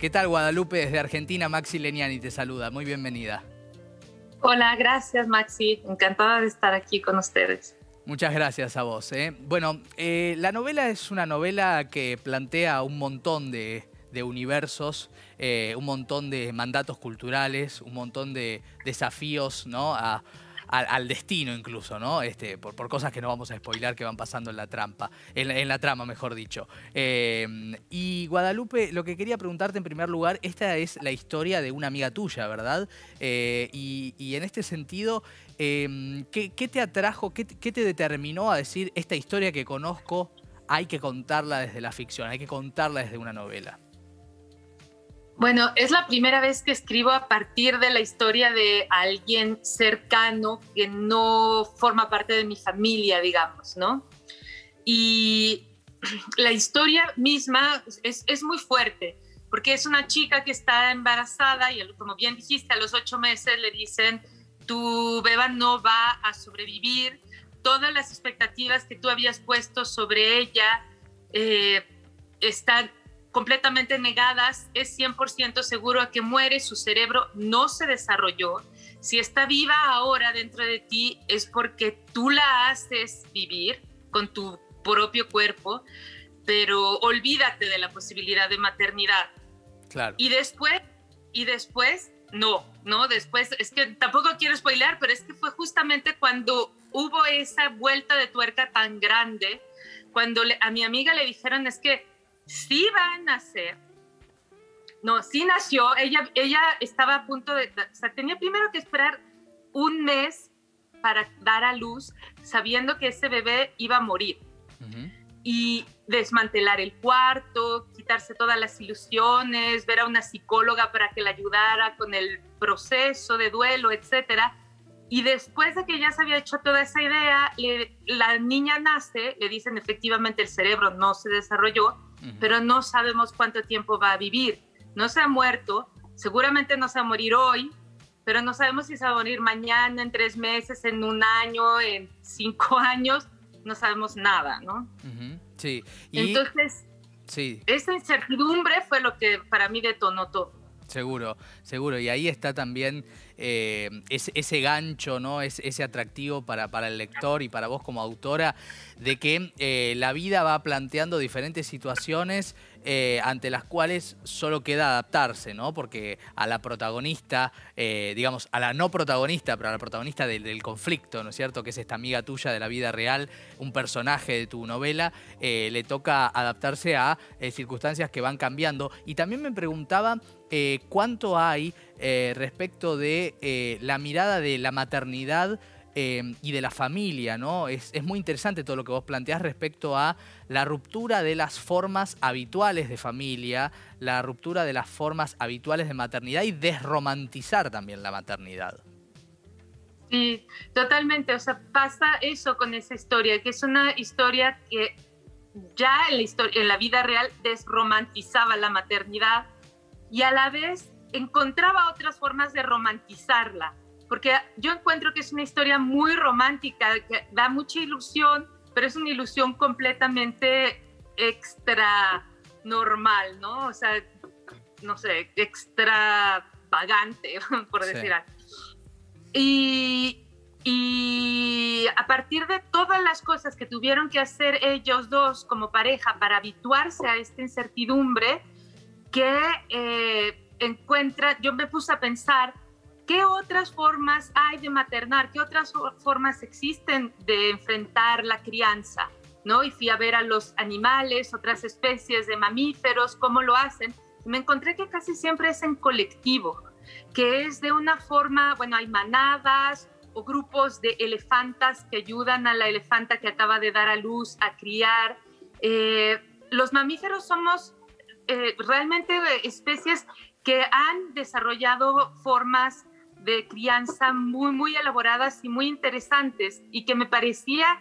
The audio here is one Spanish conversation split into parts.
¿Qué tal Guadalupe desde Argentina? Maxi Leniani te saluda, muy bienvenida. Hola, gracias Maxi, encantada de estar aquí con ustedes. Muchas gracias a vos. ¿eh? Bueno, eh, la novela es una novela que plantea un montón de, universos, eh, un montón de mandatos culturales, un montón de desafíos ¿no? a, al, destino incluso, ¿no? Este, por, cosas que no vamos a spoilar que van pasando en la trampa, en, la trama, mejor dicho. Em, y Guadalupe, lo que quería preguntarte en primer lugar, esta es la historia de una amiga tuya, ¿verdad? Eh, y, en este sentido, em, ¿qué, te atrajo, qué te determinó a decir esta historia que conozco hay que contarla desde la ficción, hay que contarla desde una novela? Bueno, es la primera vez que escribo a partir de la historia de alguien cercano que no forma parte de mi familia, digamos, ¿no? Y la historia misma es, muy fuerte, porque es una chica que está embarazada y, como bien dijiste, a los ocho meses le dicen, tu beba no va a sobrevivir, todas las expectativas que tú habías puesto sobre ella eh, están completamente negadas, es 100% seguro a que muere, su cerebro no se desarrolló. Si está viva ahora dentro de ti es porque tú la haces vivir con tu propio cuerpo, pero olvídate de la posibilidad de maternidad. Claro. Y después, y después, no, no, después, es que tampoco quiero spoiler, pero es que fue justamente cuando hubo esa vuelta de tuerca tan grande, cuando a mi amiga le dijeron es que sí va a nacer. No, sí nació. Ella, ella estaba a punto de, o sea, tenía primero que esperar un mes para dar a luz, sabiendo que ese bebé iba a morir. Y desmantelar el cuarto, quitarse todas las ilusiones, ver a una psicóloga para que la ayudara con el proceso de duelo, etcétera. Y después de que ya se había hecho toda esa idea, la niña nace, le dicen efectivamente el cerebro no se desarrolló, pero no sabemos cuánto tiempo va a vivir. No se ha muerto, seguramente no se va a morir hoy, pero no sabemos si se va a morir mañana, en tres meses, en un año, en cinco años, no sabemos nada, ¿no? Sí. Entonces, sí. esa incertidumbre fue lo que para mí detonó todo. Seguro, seguro. Y ahí está también eh, ese, gancho, ¿no? ese atractivo para, para, el lector y para vos como autora, de que eh, la vida va planteando diferentes situaciones eh, ante las cuales solo queda adaptarse, ¿no? Porque a la protagonista, digamos, a la no protagonista, pero a la protagonista del, conflicto, ¿no es cierto? Que es esta amiga tuya de la vida real, un personaje de tu novela, le toca adaptarse a circunstancias que van cambiando. Y también me preguntaba eh, cuánto hay eh, respecto de eh, la mirada de la maternidad y de la familia, ¿no? Es, muy interesante todo lo que vos planteás respecto a la ruptura de las formas habituales de familia, la ruptura de las formas habituales de maternidad y desromantizar también la maternidad. Sí, totalmente. O sea, pasa eso con esa historia, que es una historia que ya en la, historia, en la vida real desromantizaba la maternidad y a la vez encontraba otras formas de romantizarla, porque yo encuentro que es una historia muy romántica, que da mucha ilusión, pero es una ilusión completamente extra normal, ¿no? O sea, no sé, extravagante, por decir algo. Y, y a partir de todas las cosas que tuvieron que hacer ellos dos como pareja para habituarse a esta incertidumbre, que eh, encuentra, yo me puse a pensar, ¿qué otras formas hay de maternar? ¿Qué otras formas existen de enfrentar la crianza? ¿No? Y fui a ver a los animales, otras especies de mamíferos, cómo lo hacen. Me encontré que casi siempre es en colectivo, que es de una forma, bueno, hay manadas o grupos de elefantas que ayudan a la elefanta que acaba de dar a luz a criar. Eh, los mamíferos somos eh, realmente especies que han desarrollado formas de crianza muy, muy elaboradas y muy interesantes y que me parecía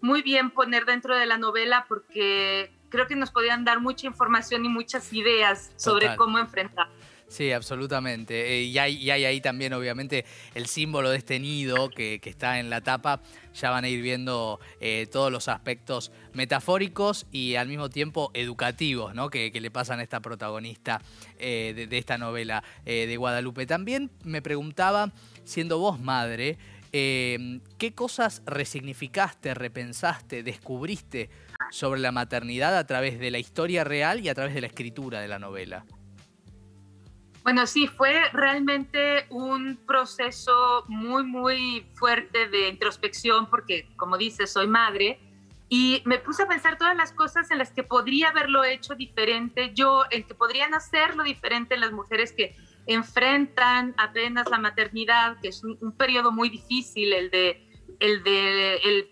muy bien poner dentro de la novela porque creo que nos podían dar mucha información y muchas ideas sobre cómo enfrentar. Sí, absolutamente. Eh, y, hay, ahí también, obviamente, el símbolo de este nido que, está en la tapa. Ya van a ir viendo eh, todos los aspectos metafóricos y al mismo tiempo educativos ¿no? que, le pasan a esta protagonista de, esta novela de Guadalupe. También me preguntaba, siendo vos madre, ¿qué cosas resignificaste, repensaste, descubriste sobre la maternidad a través de la historia real y a través de la escritura de la novela? Bueno, sí, fue realmente un proceso muy, muy fuerte de introspección porque, como dices, soy madre y me puse a pensar todas las cosas en las que podría haberlo hecho diferente yo, en que podrían hacerlo diferente las mujeres que enfrentan apenas la maternidad, que es un, periodo muy difícil, el de el, de, el,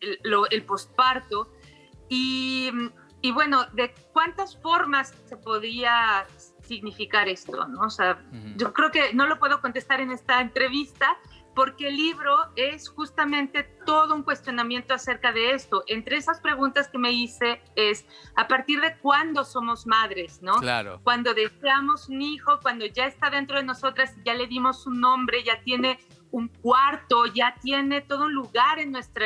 el, el posparto. Y, y, bueno, ¿de cuántas formas se podría significar esto? ¿no? O sea, yo creo que no lo puedo contestar en esta entrevista porque el libro es justamente todo un cuestionamiento acerca de esto. Entre esas preguntas que me hice es, ¿a partir de cuándo somos madres? ¿no? Claro. Cuando deseamos un hijo, cuando ya está dentro de nosotras, ya le dimos un nombre, ya tiene un cuarto, ya tiene todo un lugar en nuestro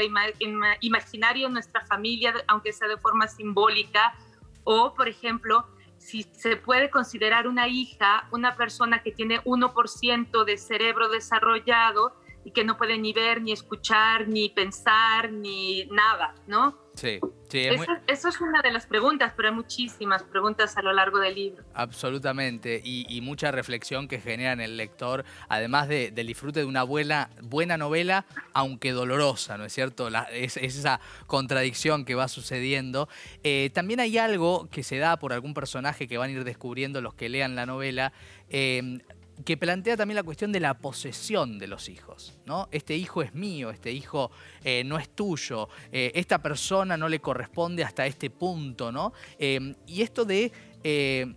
imaginario, en nuestra familia, aunque sea de forma simbólica. O, por ejemplo, si se puede considerar una hija una persona que tiene 1% de cerebro desarrollado y que no puede ni ver, ni escuchar, ni pensar, ni nada, ¿no? Sí, sí. eso, es una de las preguntas, pero hay muchísimas preguntas a lo largo del libro. Absolutamente, y, mucha reflexión que genera en el lector, además del disfrute de una buena, buena novela, aunque dolorosa, ¿no es cierto? es, esa contradicción que va sucediendo. Eh, también hay algo que se da por algún personaje que van a ir descubriendo los que lean la novela. Eh, que plantea también la cuestión de la posesión de los hijos. ¿no? Este hijo es mío, este hijo eh, no es tuyo, eh, esta persona no le corresponde hasta este punto. ¿no? Em, y esto de eh,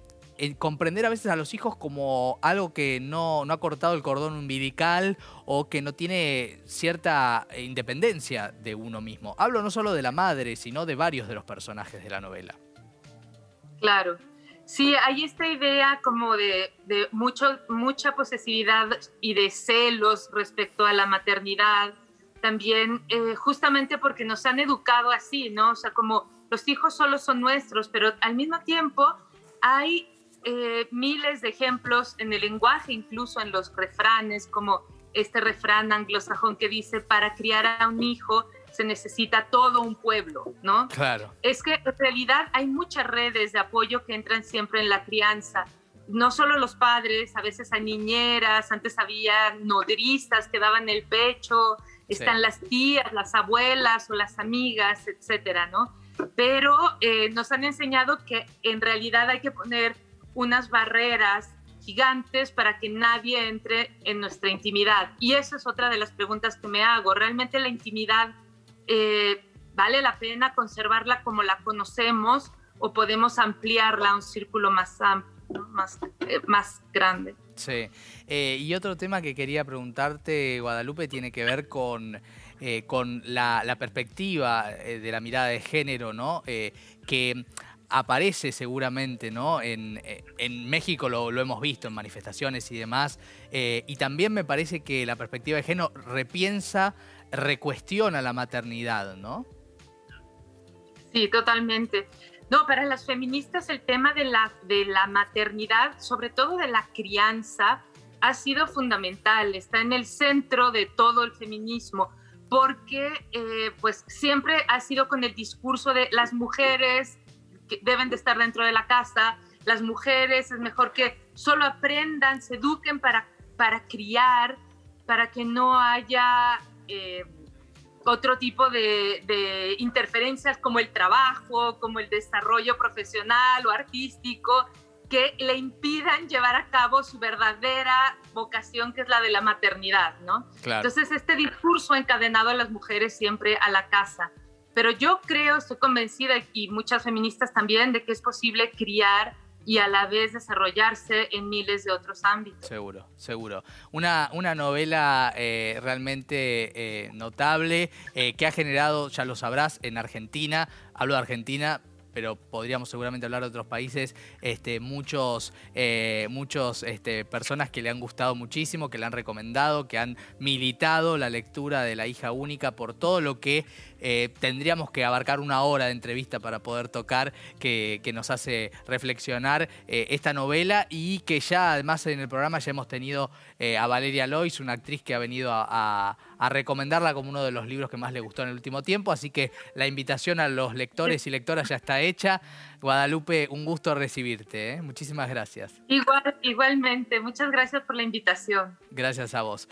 comprender a veces a los hijos como algo que no, no, ha cortado el cordón umbilical o que no tiene cierta independencia de uno mismo. Hablo no solo de la madre, sino de varios de los personajes de la novela. Claro, Sí, hay esta idea como de, mucho, mucha posesividad y de celos respecto a la maternidad, también eh, justamente porque nos han educado así, ¿no? O sea, como los hijos solo son nuestros, pero al mismo tiempo hay eh, miles de ejemplos en el lenguaje, incluso en los refranes, como este refrán anglosajón que dice, para criar a un hijo se necesita todo un pueblo, ¿no? Claro. Es que en realidad hay muchas redes de apoyo que entran siempre en la crianza. No solo los padres, a veces hay niñeras, antes había nodrizas que daban el pecho, están las tías, las abuelas o las amigas, etcétera, ¿no? Pero eh, nos han enseñado que en realidad hay que poner unas barreras gigantes para que nadie entre en nuestra intimidad. Y esa es otra de las preguntas que me hago. ¿Realmente la intimidad eh, vale la pena conservarla como la conocemos o podemos ampliarla a un círculo más amplio, más, eh, más grande. Sí. Eh, y otro tema que quería preguntarte, Guadalupe, tiene que ver con, con la, perspectiva de la mirada de género, ¿no? que aparece seguramente, ¿no? En, en México lo, lo, hemos visto en manifestaciones y demás, y también me parece que la perspectiva de género repiensa recuestiona la maternidad, ¿no? Sí, totalmente. No, para las feministas el tema de la, de la maternidad, sobre todo de la crianza, ha sido fundamental, está en el centro de todo el feminismo, porque eh, pues siempre ha sido con el discurso de las mujeres que deben de estar dentro de la casa, las mujeres es mejor que solo aprendan, se eduquen para, para criar, para que no haya eh, otro tipo de, interferencias como el trabajo, como el desarrollo profesional o artístico, que le impidan llevar a cabo su verdadera vocación, que es la de la maternidad, ¿no? Entonces, este discurso ha encadenado a las mujeres siempre a la casa. Pero yo creo, estoy convencida, y muchas feministas también, de que es posible criar y a la vez desarrollarse en miles de otros ámbitos. Seguro, seguro. Una, una novela eh, realmente eh, notable eh, que ha generado, ya lo sabrás, en Argentina, hablo de Argentina, pero podríamos seguramente hablar de otros países, este, muchos, eh, muchos este, personas que le han gustado muchísimo, que le han recomendado, que han militado la lectura de La hija única por todo lo que eh, tendríamos que abarcar una hora de entrevista para poder tocar, que, nos hace reflexionar eh, esta novela y que ya además en el programa ya hemos tenido a Valeria Lois, una actriz que ha venido a, recomendarla como uno de los libros que más le gustó en el último tiempo, así que la invitación a los lectores y lectoras ya está hecha. Guadalupe, un gusto recibirte, muchísimas gracias. Igual, igualmente, muchas gracias por la invitación. Gracias a vos.